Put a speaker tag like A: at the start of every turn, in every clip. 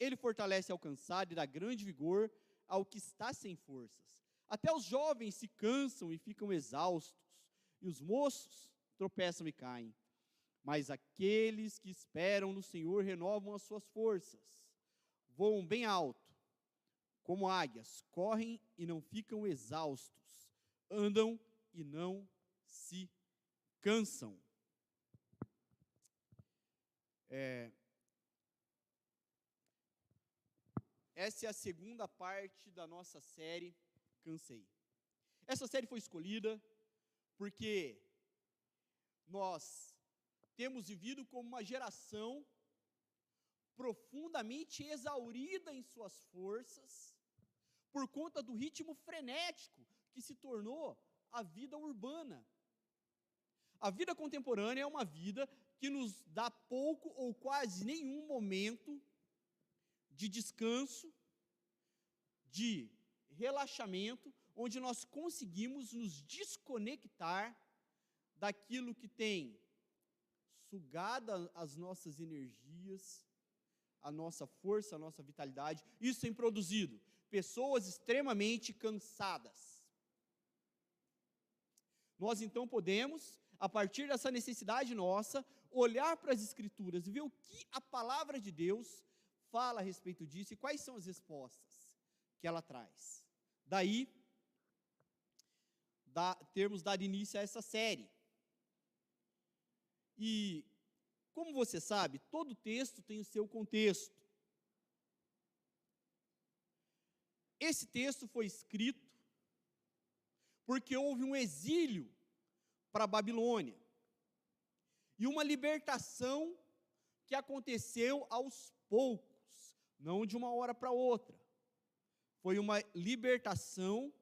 A: Ele fortalece ao cansado e dá grande vigor ao que está sem forças. Até os jovens se cansam e ficam exaustos, e os moços tropeçam e caem. Mas aqueles que esperam no Senhor renovam as suas forças, voam bem alto, como águias, correm e não ficam exaustos, andam e não se cansam. É, essa é a segunda parte da nossa série Cansei. Essa série foi escolhida porque nós temos vivido como uma geração profundamente exaurida em suas forças, por conta do ritmo frenético que se tornou a vida urbana. A vida contemporânea é uma vida que nos dá pouco ou quase nenhum momento de descanso, de relaxamento, onde nós conseguimos nos desconectar daquilo que tem sugado as nossas energias, a nossa força, a nossa vitalidade. Isso tem produzido pessoas extremamente cansadas. Nós então podemos, a partir dessa necessidade nossa, olhar para as Escrituras e ver o que a palavra de Deus fala a respeito disso e quais são as respostas que ela traz. Daí, da, termos dado início a essa série. E como você sabe, todo texto tem o seu contexto. Esse texto foi escrito porque houve um exílio para a Babilônia e uma libertação que aconteceu aos poucos, não de uma hora para outra. Foi uma libertação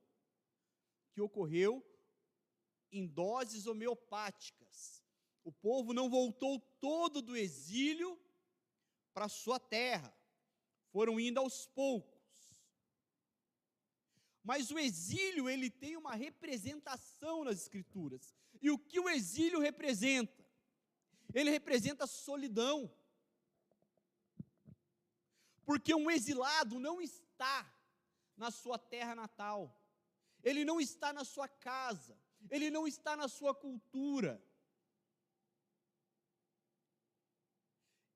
A: que ocorreu em doses homeopáticas o povo não voltou todo do exílio para sua terra, foram indo aos poucos. Mas o exílio, ele tem uma representação nas escrituras. E o que o exílio representa? Ele representa solidão. Porque um exilado não está na sua terra natal, ele não está na sua casa, ele não está na sua cultura,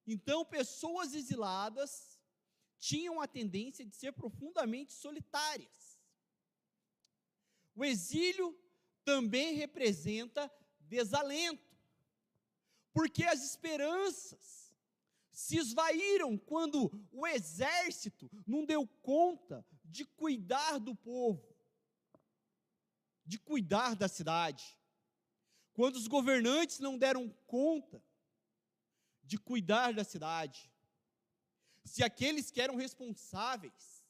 A: Então, pessoas exiladas tinham a tendência de ser profundamente solitárias. O exílio também representa desalento, porque as esperanças se esvaíram quando o exército não deu conta de cuidar do povo, de cuidar da cidade, quando os governantes não deram conta de cuidar da cidade, se aqueles que eram responsáveis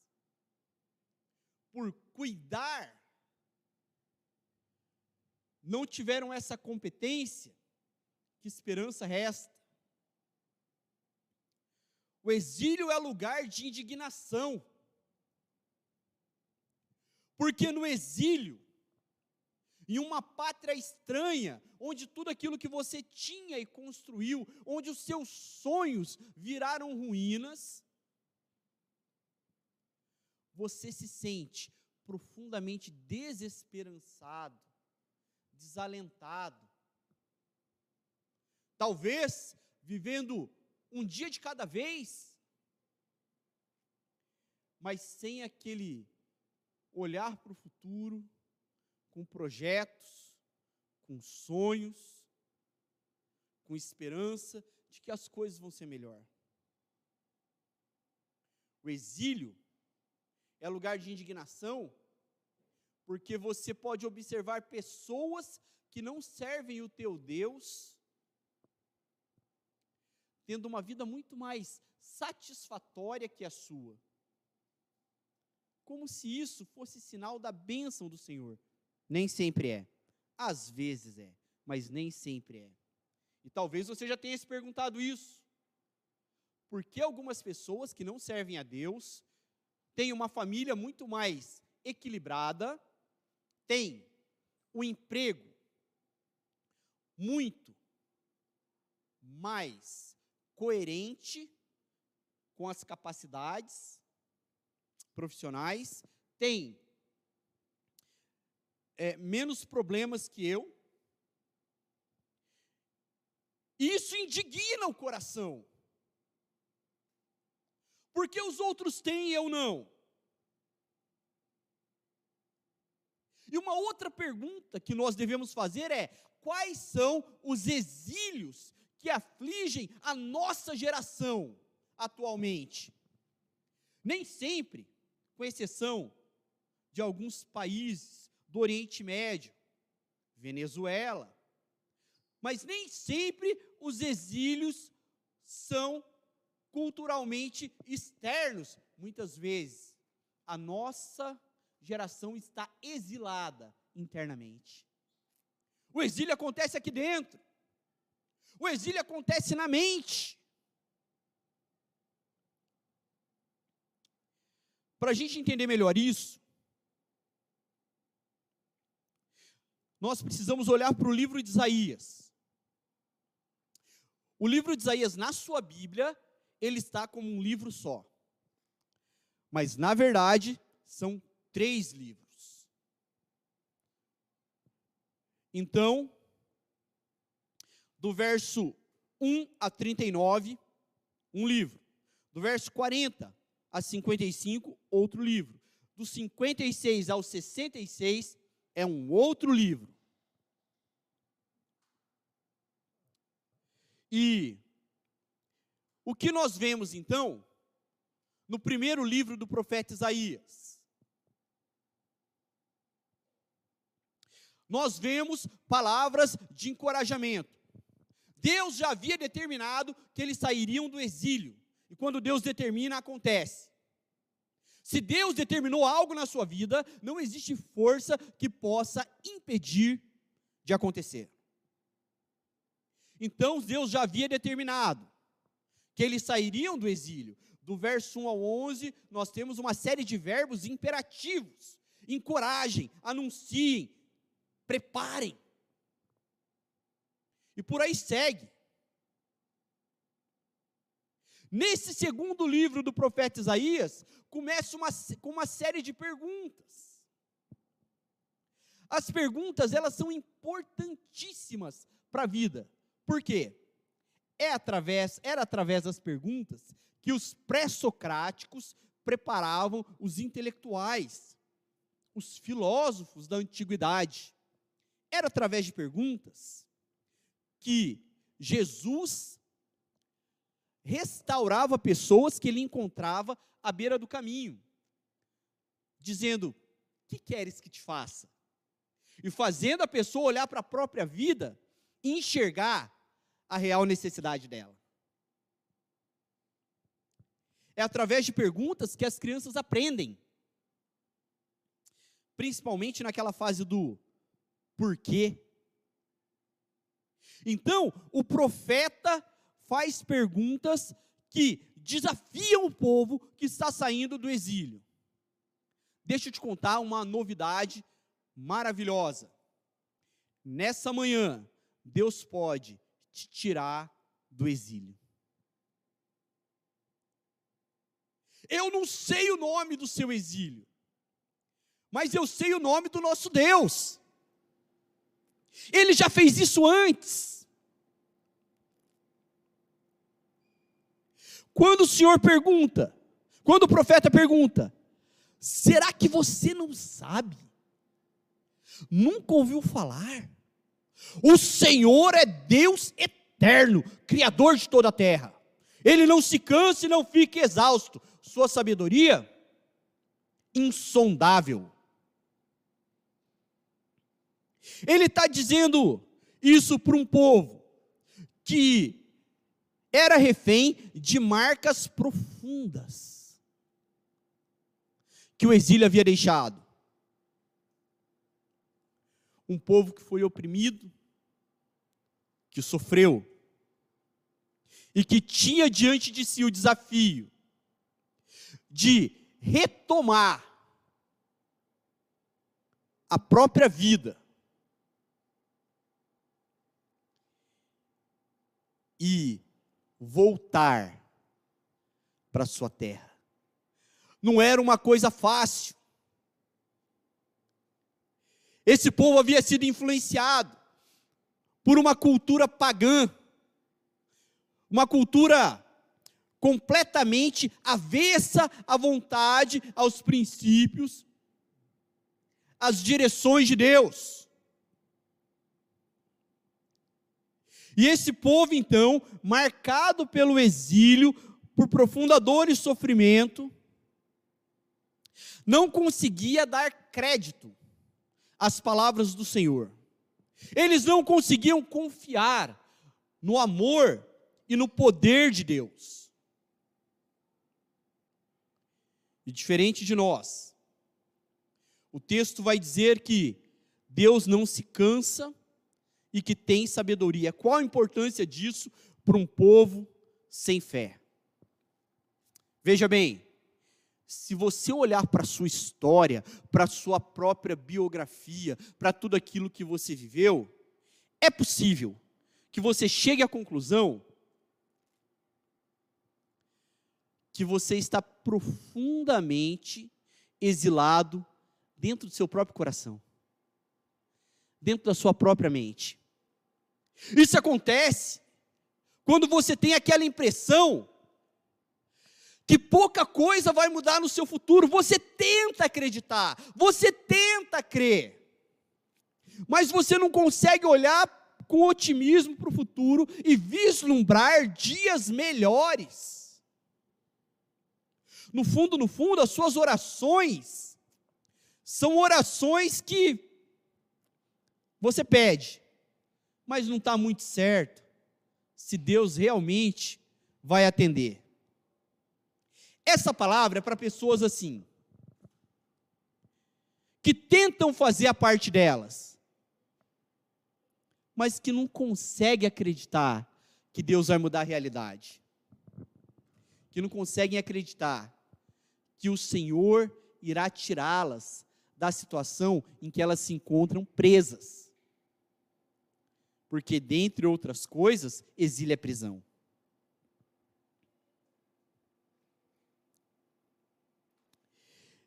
A: por cuidar não tiveram essa competência, que esperança resta? O exílio é lugar de indignação, porque no exílio em uma pátria estranha, onde tudo aquilo que você tinha e construiu, onde os seus sonhos viraram ruínas, você se sente profundamente desesperançado, desalentado. Talvez vivendo um dia de cada vez, mas sem aquele olhar para o futuro, com projetos, com sonhos, com esperança de que as coisas vão ser melhor. O exílio é lugar de indignação, porque você pode observar pessoas que não servem o teu Deus, tendo uma vida muito mais satisfatória que a sua. Como se isso fosse sinal da bênção do Senhor. Nem sempre é. Às vezes é, mas nem sempre é. E talvez você já tenha se perguntado isso. Por que algumas pessoas que não servem a Deus têm uma família muito mais equilibrada, têm um emprego muito mais coerente com as capacidades profissionais, têm é, menos problemas que eu. Isso indigna o coração. Porque os outros têm e eu não. E uma outra pergunta que nós devemos fazer é: quais são os exílios que afligem a nossa geração atualmente? Nem sempre, com exceção de alguns países do Oriente Médio, Venezuela, mas nem sempre os exílios são culturalmente externos. Muitas vezes, a nossa geração está exilada internamente. O exílio acontece aqui dentro. O exílio acontece na mente. Para a gente entender melhor isso, nós precisamos olhar para o livro de Isaías. O livro de Isaías, na sua Bíblia, ele está como um livro só. Mas, na verdade, são três livros. Então, do verso 1 a 39, um livro. Do verso 40 a 55, outro livro. Do 56 ao 66 é um outro livro. E o que nós vemos então no primeiro livro do profeta Isaías? Nós vemos palavras de encorajamento. Deus já havia determinado que eles sairiam do exílio. E quando Deus determina, acontece. Se Deus determinou algo na sua vida, não existe força que possa impedir de acontecer. Então Deus já havia determinado que eles sairiam do exílio. Do verso 1 ao 11, nós temos uma série de verbos imperativos. Encorajem, anunciem, preparem. E por aí segue. Nesse segundo livro do profeta Isaías, começa uma, com uma série de perguntas. As perguntas, elas são importantíssimas para a vida. Por quê? É através, era através das perguntas que os pré-socráticos preparavam os intelectuais, os filósofos da antiguidade. Era através de perguntas que Jesus restaurava pessoas que ele encontrava à beira do caminho, dizendo: Que queres que te faça? E fazendo a pessoa olhar para a própria vida e enxergar a real necessidade dela. É através de perguntas que as crianças aprendem. Principalmente naquela fase do porquê. Então, o profeta faz perguntas que desafiam o povo que está saindo do exílio. Deixa eu te contar uma novidade maravilhosa. Nessa manhã, Deus pode te tirar do exílio. Eu não sei o nome do seu exílio, mas eu sei o nome do nosso Deus. Ele já fez isso antes. Quando o Senhor pergunta, quando o profeta pergunta, será que você não sabe? Nunca ouviu falar? O Senhor é Deus eterno, Criador de toda a terra. Ele não se cansa e não fica exausto. Sua sabedoria, insondável. Ele está dizendo isso para um povo que era refém de marcas profundas que o exílio havia deixado. Um povo que foi oprimido, que sofreu, e que tinha diante de si o desafio de retomar a própria vida e voltar para sua terra. Não era uma coisa fácil. Esse povo havia sido influenciado por uma cultura pagã, uma cultura completamente avessa à vontade, aos princípios, às direções de Deus. E esse povo, então, marcado pelo exílio, por profunda dor e sofrimento, não conseguia dar crédito às palavras do Senhor. Eles não conseguiam confiar no amor e no poder de Deus. E diferente de nós, o texto vai dizer que Deus não se cansa e que tem sabedoria. Qual a importância disso para um povo sem fé? Veja bem, se você olhar para a sua história, para a sua própria biografia, para tudo aquilo que você viveu, é possível que você chegue à conclusão que você está profundamente exilado dentro do seu próprio coração, dentro da sua própria mente. Isso acontece quando você tem aquela impressão que pouca coisa vai mudar no seu futuro. Você tenta acreditar, você tenta crer, mas você não consegue olhar com otimismo para o futuro e vislumbrar dias melhores. No fundo, no fundo, as suas orações são orações que você pede, mas não está muito certo se Deus realmente vai atender. Essa palavra é para pessoas assim, que tentam fazer a parte delas, mas que não conseguem acreditar que Deus vai mudar a realidade, que não conseguem acreditar que o Senhor irá tirá-las da situação em que elas se encontram presas. Porque, dentre outras coisas, exílio é prisão.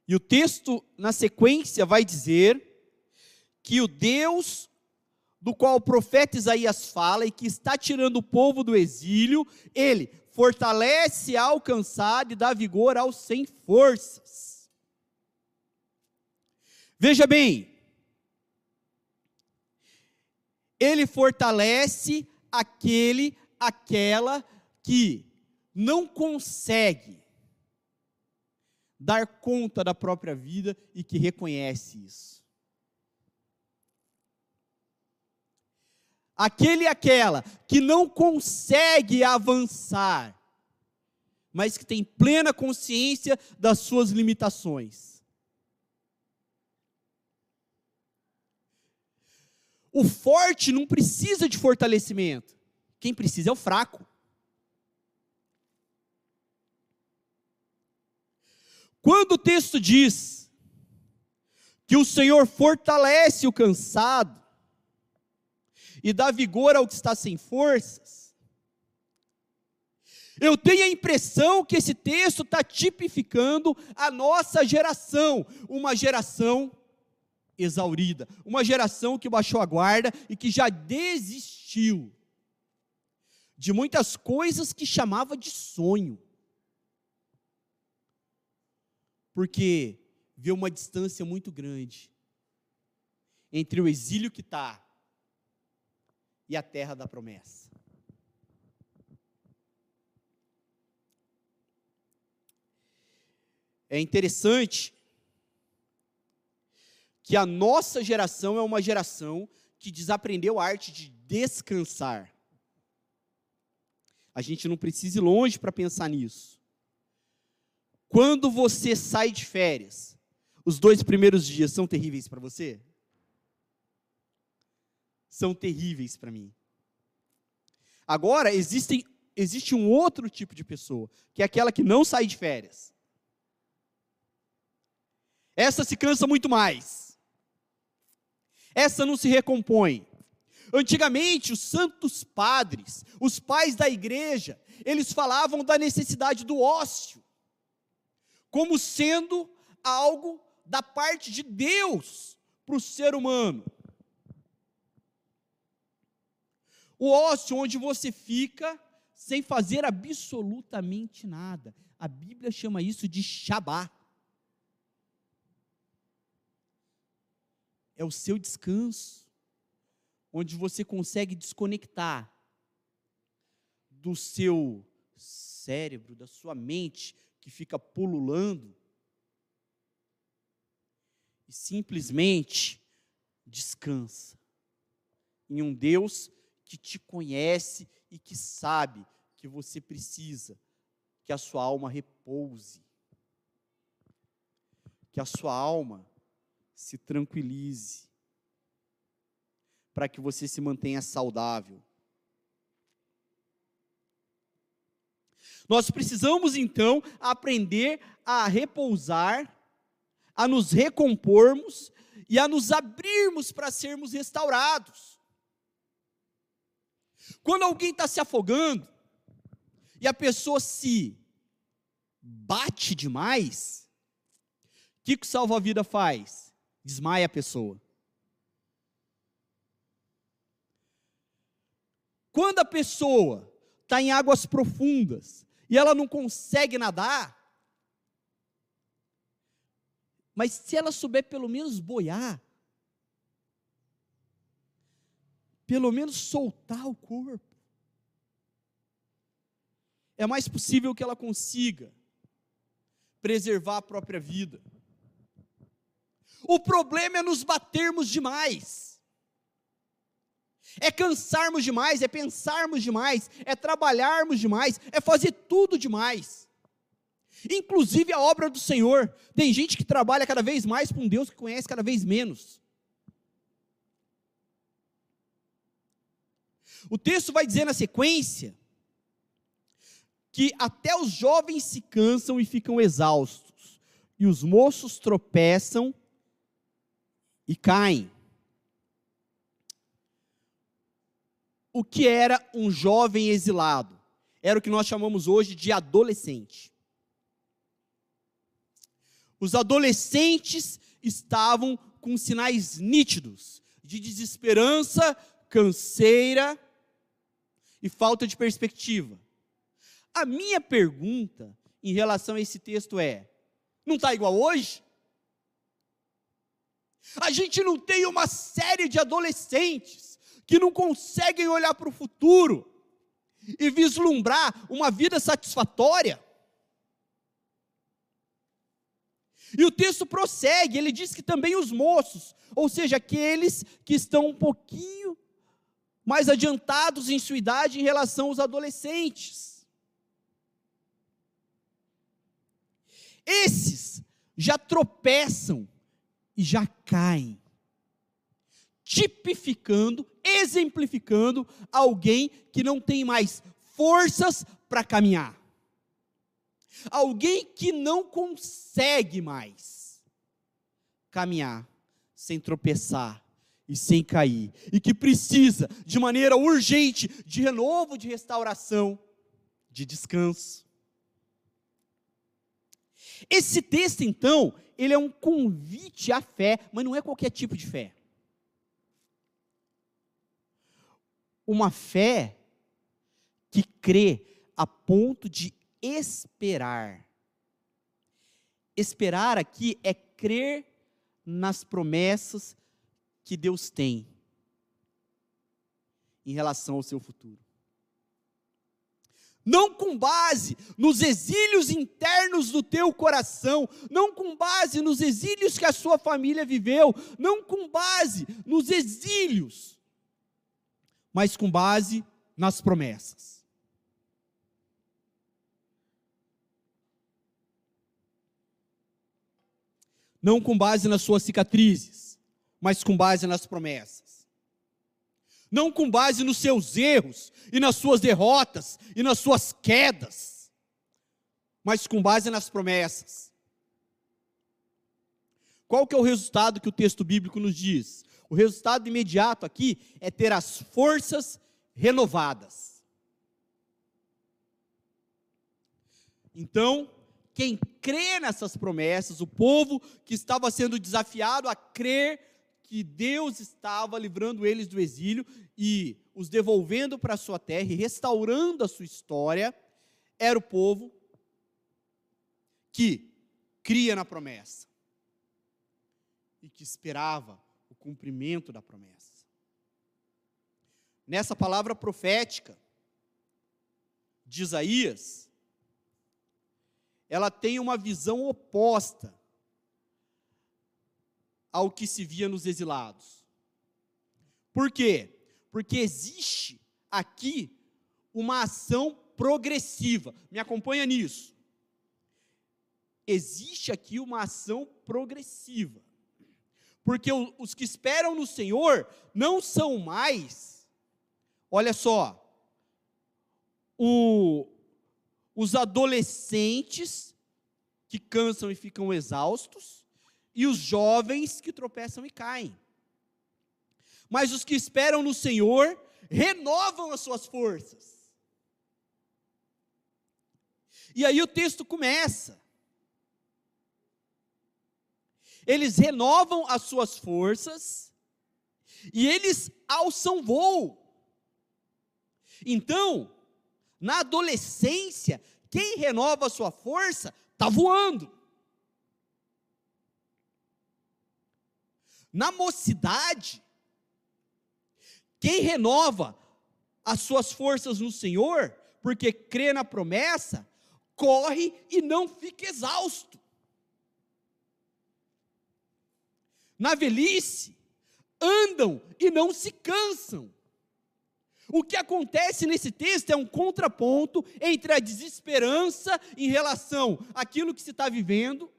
A: E o texto, na sequência, vai dizer que o Deus do qual o profeta Isaías fala e que está tirando o povo do exílio, ele fortalece ao cansado e dá vigor aos sem forças. Veja bem, ele fortalece aquele, aquela que não consegue dar conta da própria vida e que reconhece isso. Aquele e aquela que não consegue avançar, mas que tem plena consciência das suas limitações. O forte não precisa de fortalecimento, quem precisa é o fraco. Quando o texto diz que o Senhor fortalece o cansado e dá vigor ao que está sem forças, eu tenho a impressão que esse texto está tipificando a nossa geração, uma geração exaurida, uma geração que baixou a guarda e que já desistiu de muitas coisas que chamava de sonho porque vê uma distância muito grande entre o exílio que está e a terra da promessa. É interessante que a nossa geração é uma geração que desaprendeu a arte de descansar. A gente não precisa ir longe para pensar nisso. Quando você sai de férias, os dois primeiros dias são terríveis para você? São terríveis para mim. Agora, existem, existe um outro tipo de pessoa, que é aquela que não sai de férias. Essa se cansa muito mais. Essa não se recompõe. Antigamente, os santos padres, os pais da igreja, eles falavam da necessidade do ócio, como sendo algo da parte de Deus para o ser humano. O ócio onde você fica sem fazer absolutamente nada. A Bíblia chama isso de Shabá. É o seu descanso, onde você consegue desconectar do seu cérebro, da sua mente que fica pululando e simplesmente descansa em um Deus que te conhece e que sabe que você precisa que a sua alma repouse, que a sua alma se tranquilize, para que você se mantenha saudável. Nós precisamos então aprender a repousar, a nos recompormos e a nos abrirmos para sermos restaurados. Quando alguém está se afogando e a pessoa se bate demais, o que, que o salva-vida faz? Desmaia a pessoa. Quando a pessoa está em águas profundas e ela não consegue nadar, mas se ela souber pelo menos boiar, pelo menos soltar o corpo. É mais possível que ela consiga preservar a própria vida. O problema é nos batermos demais. É cansarmos demais, é pensarmos demais, é trabalharmos demais, é fazer tudo demais. Inclusive a obra do Senhor. Tem gente que trabalha cada vez mais com Deus que conhece cada vez menos. O texto vai dizer na sequência que até os jovens se cansam e ficam exaustos, e os moços tropeçam e caem. O que era um jovem exilado? Era o que nós chamamos hoje de adolescente. Os adolescentes estavam com sinais nítidos de desesperança, canseira e falta de perspectiva. A minha pergunta em relação a esse texto é: não está igual hoje? A gente não tem uma série de adolescentes que não conseguem olhar para o futuro e vislumbrar uma vida satisfatória. E o texto prossegue, ele diz que também os moços, ou seja, aqueles que estão um pouquinho mais adiantados em sua idade em relação aos adolescentes. Esses já tropeçam e já caem, tipificando, exemplificando alguém que não tem mais forças para caminhar. Alguém que não consegue mais caminhar sem tropeçar, e sem cair, e que precisa, de maneira urgente, de renovo, de restauração, de descanso. Esse texto, então, ele é um convite à fé, mas não é qualquer tipo de fé. Uma fé que crê a ponto de esperar. Esperar aqui é crer nas promessas que Deus tem em relação ao seu futuro. Não com base nos exílios internos do teu coração, não com base nos exílios que a sua família viveu, não com base nos exílios, mas com base nas promessas. Não com base nas suas cicatrizes, mas com base nas promessas. Não com base nos seus erros e nas suas derrotas e nas suas quedas, mas com base nas promessas. Qual que é o resultado que o texto bíblico nos diz? O resultado imediato aqui é ter as forças renovadas. Então, quem crê nessas promessas, o povo que estava sendo desafiado a crer que Deus estava livrando eles do exílio e os devolvendo para a sua terra e restaurando a sua história, era o povo que cria na promessa e que esperava o cumprimento da promessa. Nessa palavra profética de Isaías, ela tem uma visão oposta ao que se via nos exilados. Por quê? Porque existe aqui uma ação progressiva. Me acompanha nisso. Existe aqui uma ação progressiva. Porque os que esperam no Senhor não são mais, olha só, o, os adolescentes que cansam e ficam exaustos, e os jovens que tropeçam e caem. Mas os que esperam no Senhor renovam as suas forças. E aí o texto começa. Eles renovam as suas forças e eles alçam voo. Então, na adolescência, quem renova a sua força está voando. Na mocidade, quem renova as suas forças no Senhor, porque crê na promessa, corre e não fica exausto. Na velhice, andam e não se cansam. O que acontece nesse texto é um contraponto entre a desesperança em relação àquilo que se está vivendo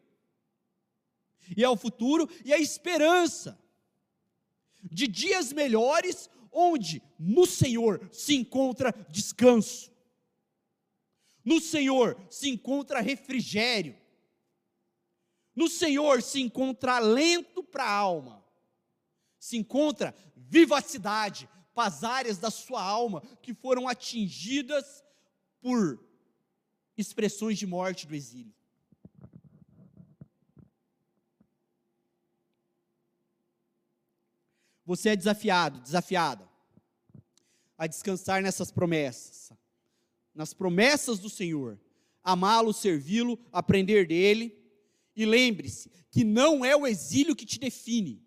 A: e ao futuro, e a esperança de dias melhores, onde no Senhor se encontra descanso, no Senhor se encontra refrigério, no Senhor se encontra alento para a alma, se encontra vivacidade, para as áreas da sua alma que foram atingidas por expressões de morte do exílio. Você é desafiado, desafiada a descansar nessas promessas, nas promessas do Senhor, amá-lo, servi-lo, aprender dele. E lembre-se que não é o exílio que te define.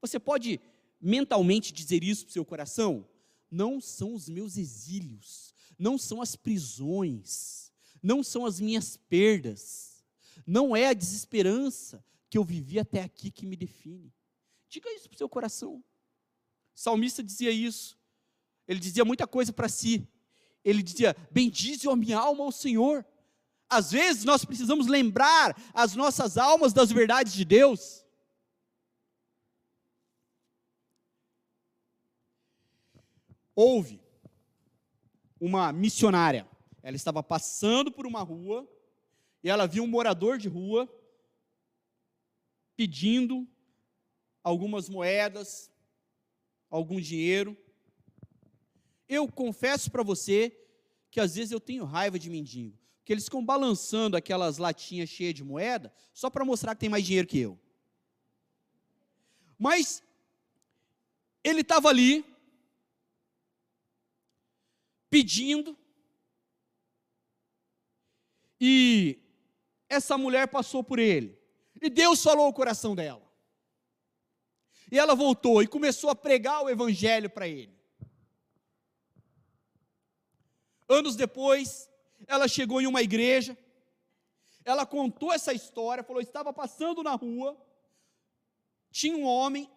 A: Você pode mentalmente dizer isso para o seu coração? Não são os meus exílios, não são as prisões, não são as minhas perdas, não é a desesperança que eu vivi até aqui que me define. Diga isso para o seu coração. O salmista dizia isso. Ele dizia muita coisa para si. Ele dizia: Bendize a minha alma ao Senhor. Às vezes nós precisamos lembrar as nossas almas das verdades de Deus. houve uma missionária. Ela estava passando por uma rua e ela viu um morador de rua pedindo algumas moedas, algum dinheiro. Eu confesso para você que às vezes eu tenho raiva de mendigo, porque eles ficam balançando aquelas latinhas cheias de moeda só para mostrar que tem mais dinheiro que eu. Mas ele estava ali, pedindo. E essa mulher passou por ele. E Deus falou o coração dela. E ela voltou e começou a pregar o evangelho para ele. Anos depois, ela chegou em uma igreja. Ela contou essa história, falou: estava passando na rua, tinha um homem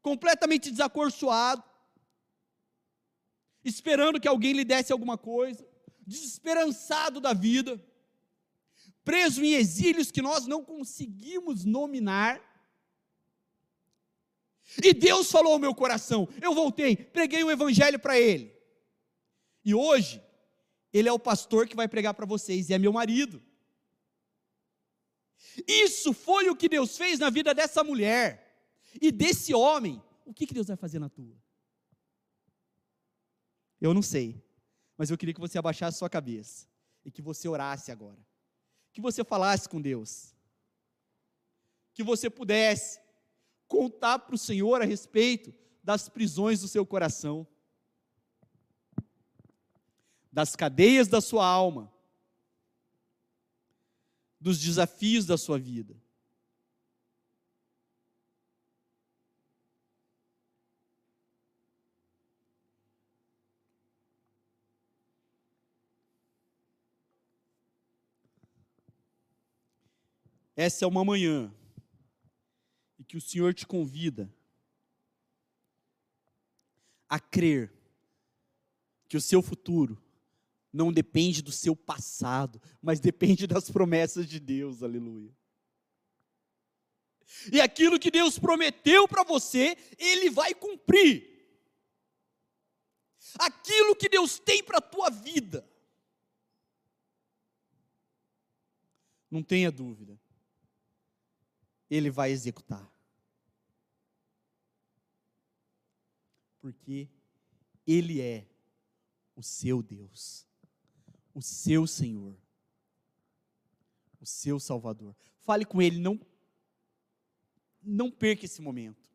A: completamente desacorçoado, esperando que alguém lhe desse alguma coisa, desesperançado da vida, preso em exílios que nós não conseguimos nominar. E Deus falou ao meu coração, eu voltei, preguei o evangelho para ele. E hoje, ele é o pastor que vai pregar para vocês, e é meu marido. Isso foi o que Deus fez na vida dessa mulher. E desse homem, o que, que Deus vai fazer na tua? Eu não sei, mas eu queria que você abaixasse sua cabeça e que você orasse agora. Que você falasse com Deus. Que você pudesse contar para o Senhor a respeito das prisões do seu coração, das cadeias da sua alma, dos desafios da sua vida. Essa é uma manhã que o Senhor te convida a crer que o seu futuro não depende do seu passado, mas depende das promessas de Deus, aleluia. E aquilo que Deus prometeu para você, Ele vai cumprir. Aquilo que Deus tem para a tua vida, não tenha dúvida, ele vai executar. Porque Ele é o seu Deus, o seu Senhor, o seu Salvador. Fale com Ele, não, não perca esse momento.